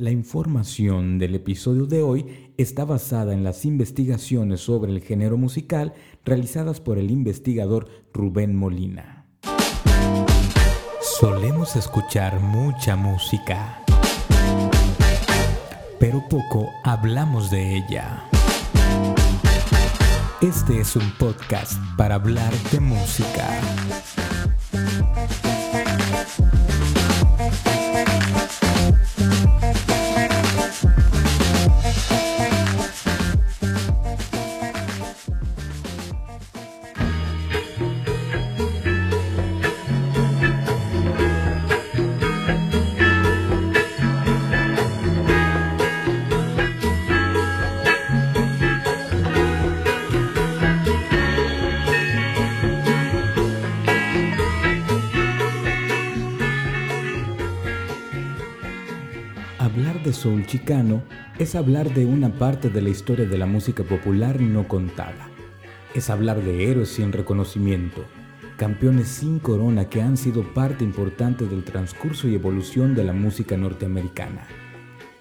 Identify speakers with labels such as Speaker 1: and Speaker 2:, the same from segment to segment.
Speaker 1: La información del episodio de hoy está basada en las investigaciones sobre el género musical realizadas por el investigador Rubén Molina. Solemos escuchar mucha música, pero poco hablamos de ella. Este es un podcast para hablar de música. Chicano es hablar de una parte de la historia de la música popular no contada. Es hablar de héroes sin reconocimiento, campeones sin corona que han sido parte importante del transcurso y evolución de la música norteamericana.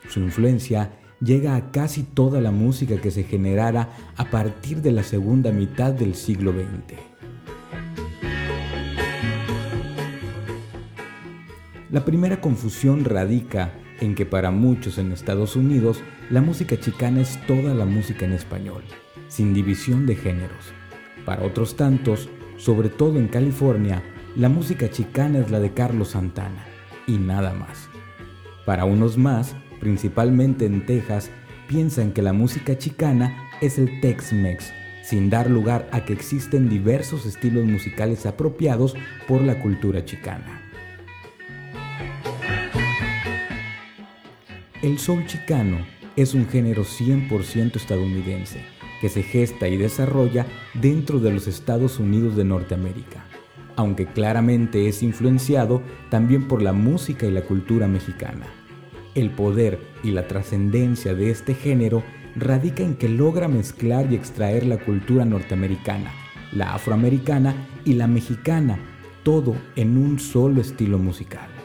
Speaker 1: Su influencia llega a casi toda la música que se generara a partir de la segunda mitad del siglo XX. La primera confusión radica en que para muchos en Estados Unidos la música chicana es toda la música en español, sin división de géneros. Para otros tantos, sobre todo en California, la música chicana es la de Carlos Santana y nada más. Para unos más, principalmente en Texas, piensan que la música chicana es el Tex-Mex, sin dar lugar a que existen diversos estilos musicales apropiados por la cultura chicana. El soul chicano es un género 100% estadounidense que se gesta y desarrolla dentro de los Estados Unidos de Norteamérica, aunque claramente es influenciado también por la música y la cultura mexicana. El poder y la trascendencia de este género radica en que logra mezclar y extraer la cultura norteamericana, la afroamericana y la mexicana, todo en un solo estilo musical.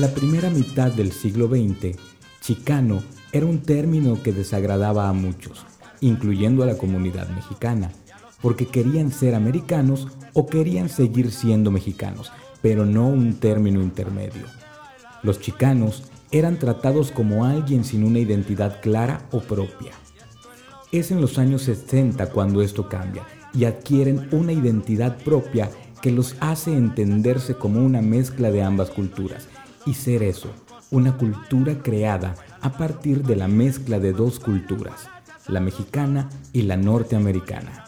Speaker 1: En la primera mitad del siglo XX, chicano era un término que desagradaba a muchos, incluyendo a la comunidad mexicana, porque querían ser americanos o querían seguir siendo mexicanos, pero no un término intermedio. Los chicanos eran tratados como alguien sin una identidad clara o propia. Es en los años 60 cuando esto cambia y adquieren una identidad propia que los hace entenderse como una mezcla de ambas culturas y ser eso, una cultura creada a partir de la mezcla de dos culturas, la mexicana y la norteamericana.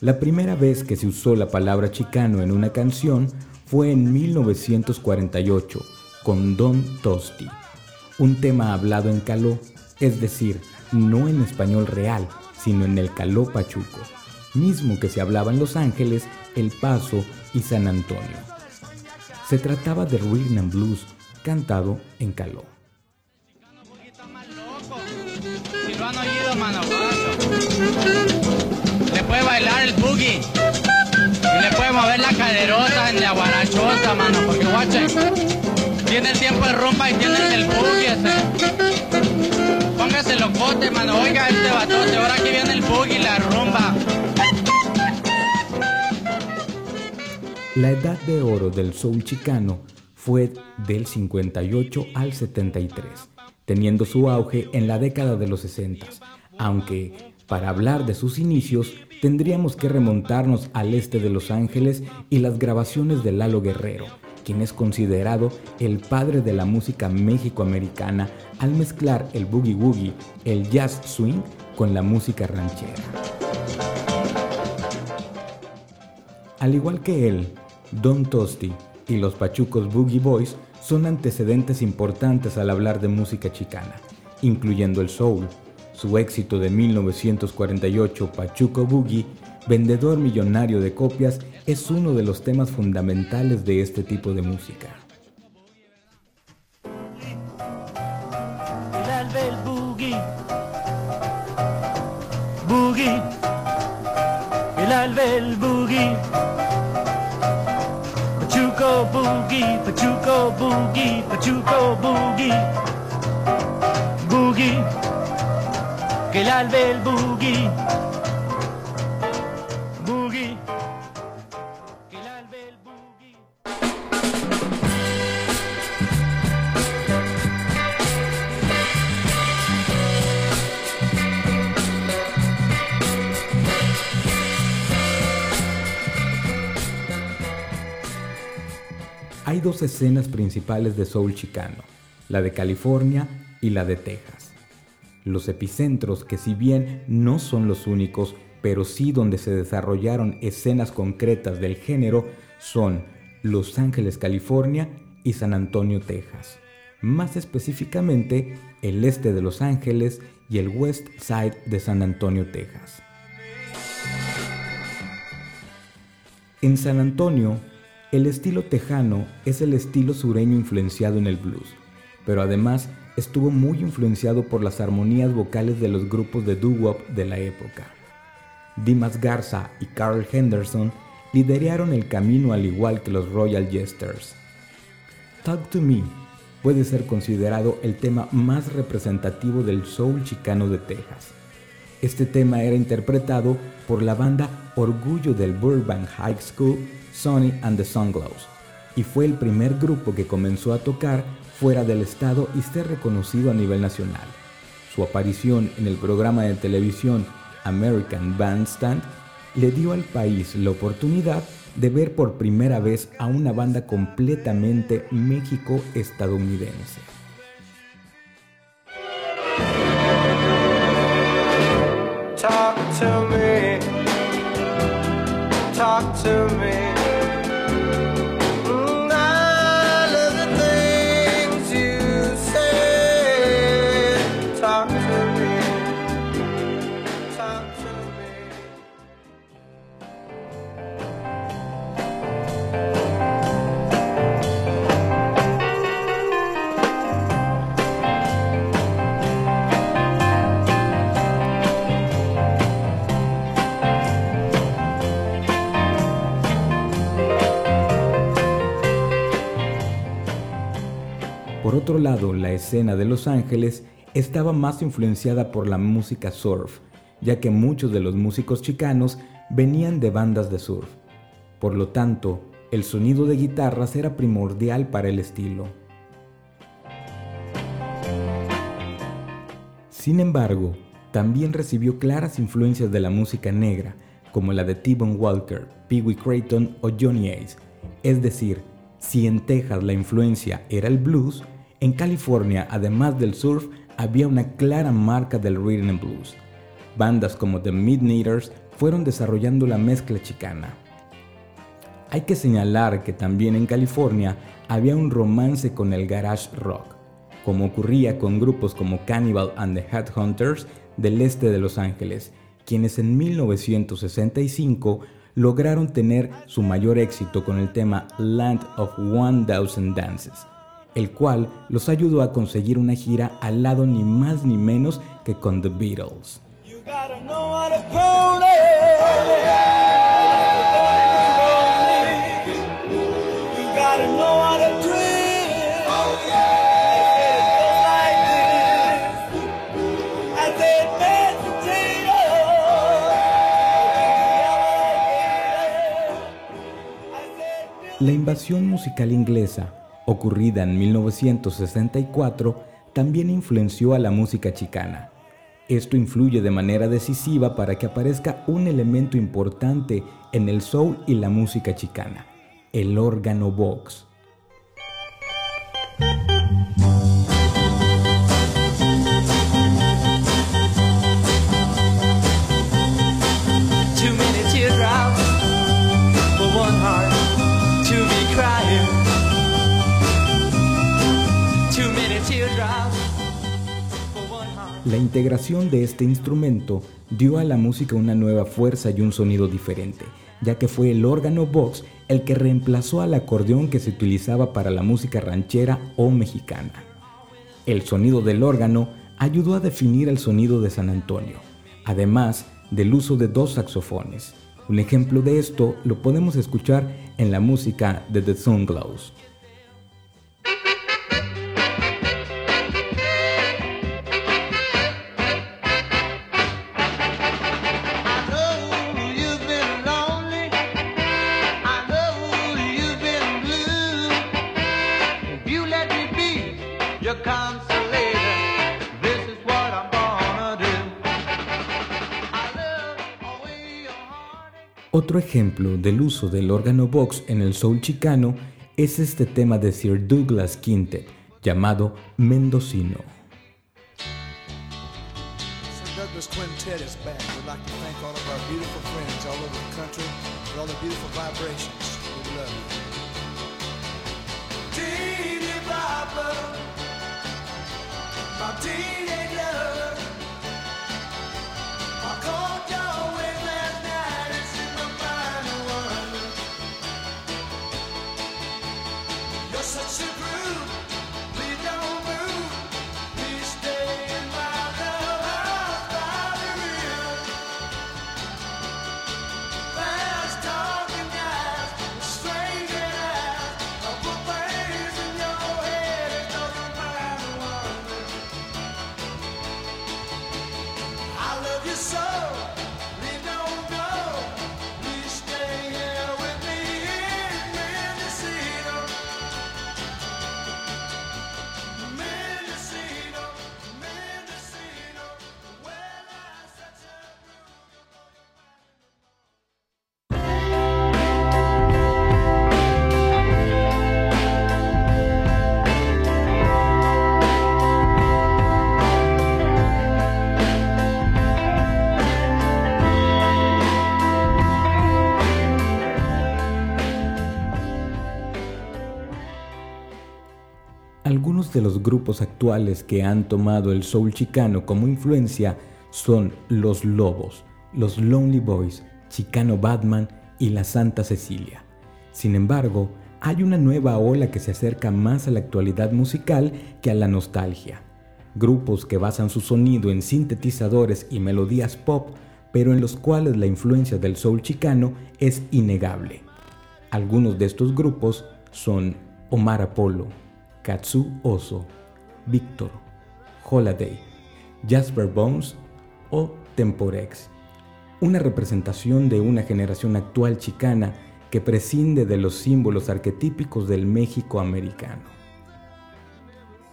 Speaker 1: La primera vez que se usó la palabra chicano en una canción fue en 1948 con Don Tosti, un tema hablado en caló, es decir, no en español real, sino en el caló pachuco, mismo que se hablaba en Los Ángeles, El Paso y San Antonio. Se trataba de rhythm and blues cantado en caló.
Speaker 2: Le puede bailar el boogie. Y le puede mover la caderota en la guarachota, mano. Porque guache, tiene el tiempo de rumba y tiene el del boogie. Póngase locote, mano. Oiga este batote. Ahora que viene el boogie, la rumba.
Speaker 1: La edad de oro del soul chicano fue del 58 al 73, teniendo su auge en la década de los 60, aunque para hablar de sus inicios tendríamos que remontarnos al este de Los Ángeles y las grabaciones de Lalo Guerrero, quien es considerado el padre de la música méxico-americana al mezclar el boogie woogie, el jazz swing con la música ranchera. Al igual que él, Don Tosti y los pachucos Boogie Boys son antecedentes importantes al hablar de música chicana, incluyendo el soul. Su éxito de 1948, Pachuco Boogie, vendedor millonario de copias, es uno de los temas fundamentales de este tipo de música.
Speaker 3: El Pachuco boogie, Pachuco boogie, Pachuco boogie, boogie, que el el boogie.
Speaker 1: Hay dos escenas principales de soul chicano, la de California y la de Texas. Los epicentros que si bien no son los únicos, pero sí donde se desarrollaron escenas concretas del género, son Los Ángeles, California y San Antonio, Texas. Más específicamente, el este de Los Ángeles y el West Side de San Antonio, Texas. En San Antonio, el estilo tejano es el estilo sureño influenciado en el blues, pero además estuvo muy influenciado por las armonías vocales de los grupos de doo-wop de la época. Dimas Garza y Carl Henderson lideraron el camino al igual que los Royal Jesters. Talk to Me puede ser considerado el tema más representativo del soul chicano de Texas. Este tema era interpretado por la banda Orgullo del Burbank High School Sonny and the Sunglows, y fue el primer grupo que comenzó a tocar fuera del estado y ser reconocido a nivel nacional. Su aparición en el programa de televisión American Bandstand le dio al país la oportunidad de ver por primera vez a una banda completamente México-estadounidense. To me. Otro lado, la escena de Los Ángeles estaba más influenciada por la música surf, ya que muchos de los músicos chicanos venían de bandas de surf. Por lo tanto, el sonido de guitarras era primordial para el estilo. Sin embargo, también recibió claras influencias de la música negra, como la de T-Bone Walker, Pee Wee Creighton o Johnny Ace. Es decir, si en Texas la influencia era el blues, en California, además del surf, había una clara marca del rhythm and blues. Bandas como The Midnighters fueron desarrollando la mezcla chicana. Hay que señalar que también en California había un romance con el garage rock, como ocurría con grupos como Cannibal and the Headhunters del este de Los Ángeles, quienes en 1965 lograron tener su mayor éxito con el tema Land of One Thousand Dances, el cual los ayudó a conseguir una gira al lado ni más ni menos que con The Beatles. La invasión musical inglesa ocurrida en 1964, también influenció a la música chicana. Esto influye de manera decisiva para que aparezca un elemento importante en el soul y la música chicana, el órgano box. La integración de este instrumento dio a la música una nueva fuerza y un sonido diferente, ya que fue el órgano box el que reemplazó al acordeón que se utilizaba para la música ranchera o mexicana. El sonido del órgano ayudó a definir el sonido de San Antonio, además del uso de dos saxofones. Un ejemplo de esto lo podemos escuchar en la música de The Sunglows. Otro ejemplo del uso del órgano box en el soul chicano es este tema de Sir Douglas Quintet llamado Mendocino. Douglas Quintet is back. We'd like to thank all of our beautiful friends all over the country for all the beautiful vibrations. We love you. Teeny Papa, my los grupos actuales que han tomado el soul chicano como influencia son Los Lobos, Los Lonely Boys, Chicano Batman y La Santa Cecilia. Sin embargo, hay una nueva ola que se acerca más a la actualidad musical que a la nostalgia. Grupos que basan su sonido en sintetizadores y melodías pop, pero en los cuales la influencia del soul chicano es innegable. Algunos de estos grupos son Omar Apollo, Katsu Oso, Victor, Holiday, Jasper Bones o Temporex. Una representación de una generación actual chicana que prescinde de los símbolos arquetípicos del México americano.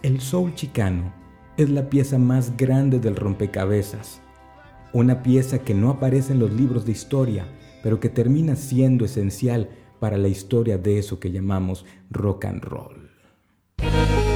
Speaker 1: El soul chicano es la pieza más grande del rompecabezas, una pieza que no aparece en los libros de historia, pero que termina siendo esencial para la historia de eso que llamamos rock and roll.
Speaker 3: Thank you.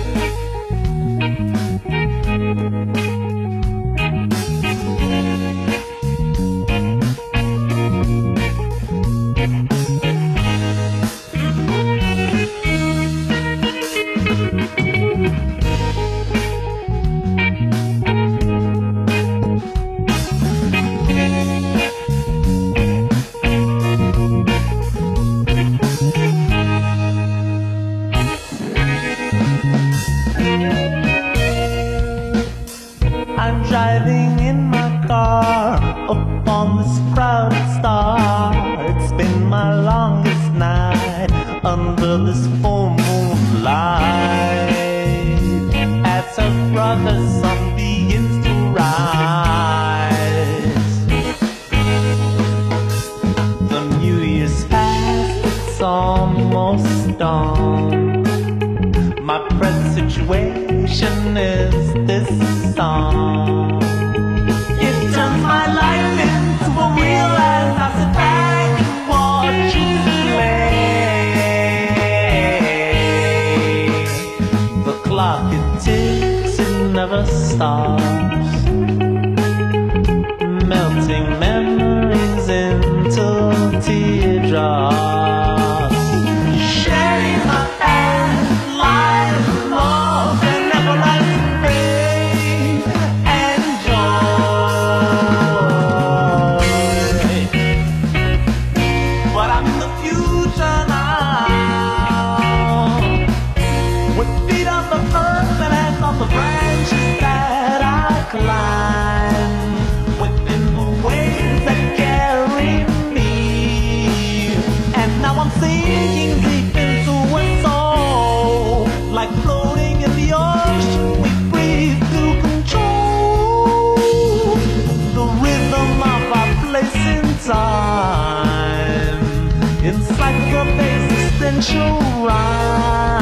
Speaker 3: almost on. My present situation is this song. 秀儿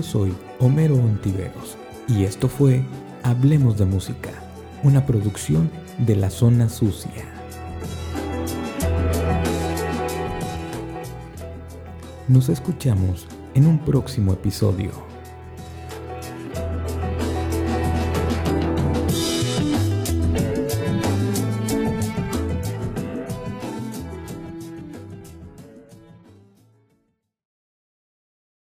Speaker 1: Yo soy Homero Ontiveros y esto fue Hablemos de Música, una producción de la zona sucia. Nos escuchamos en un próximo episodio.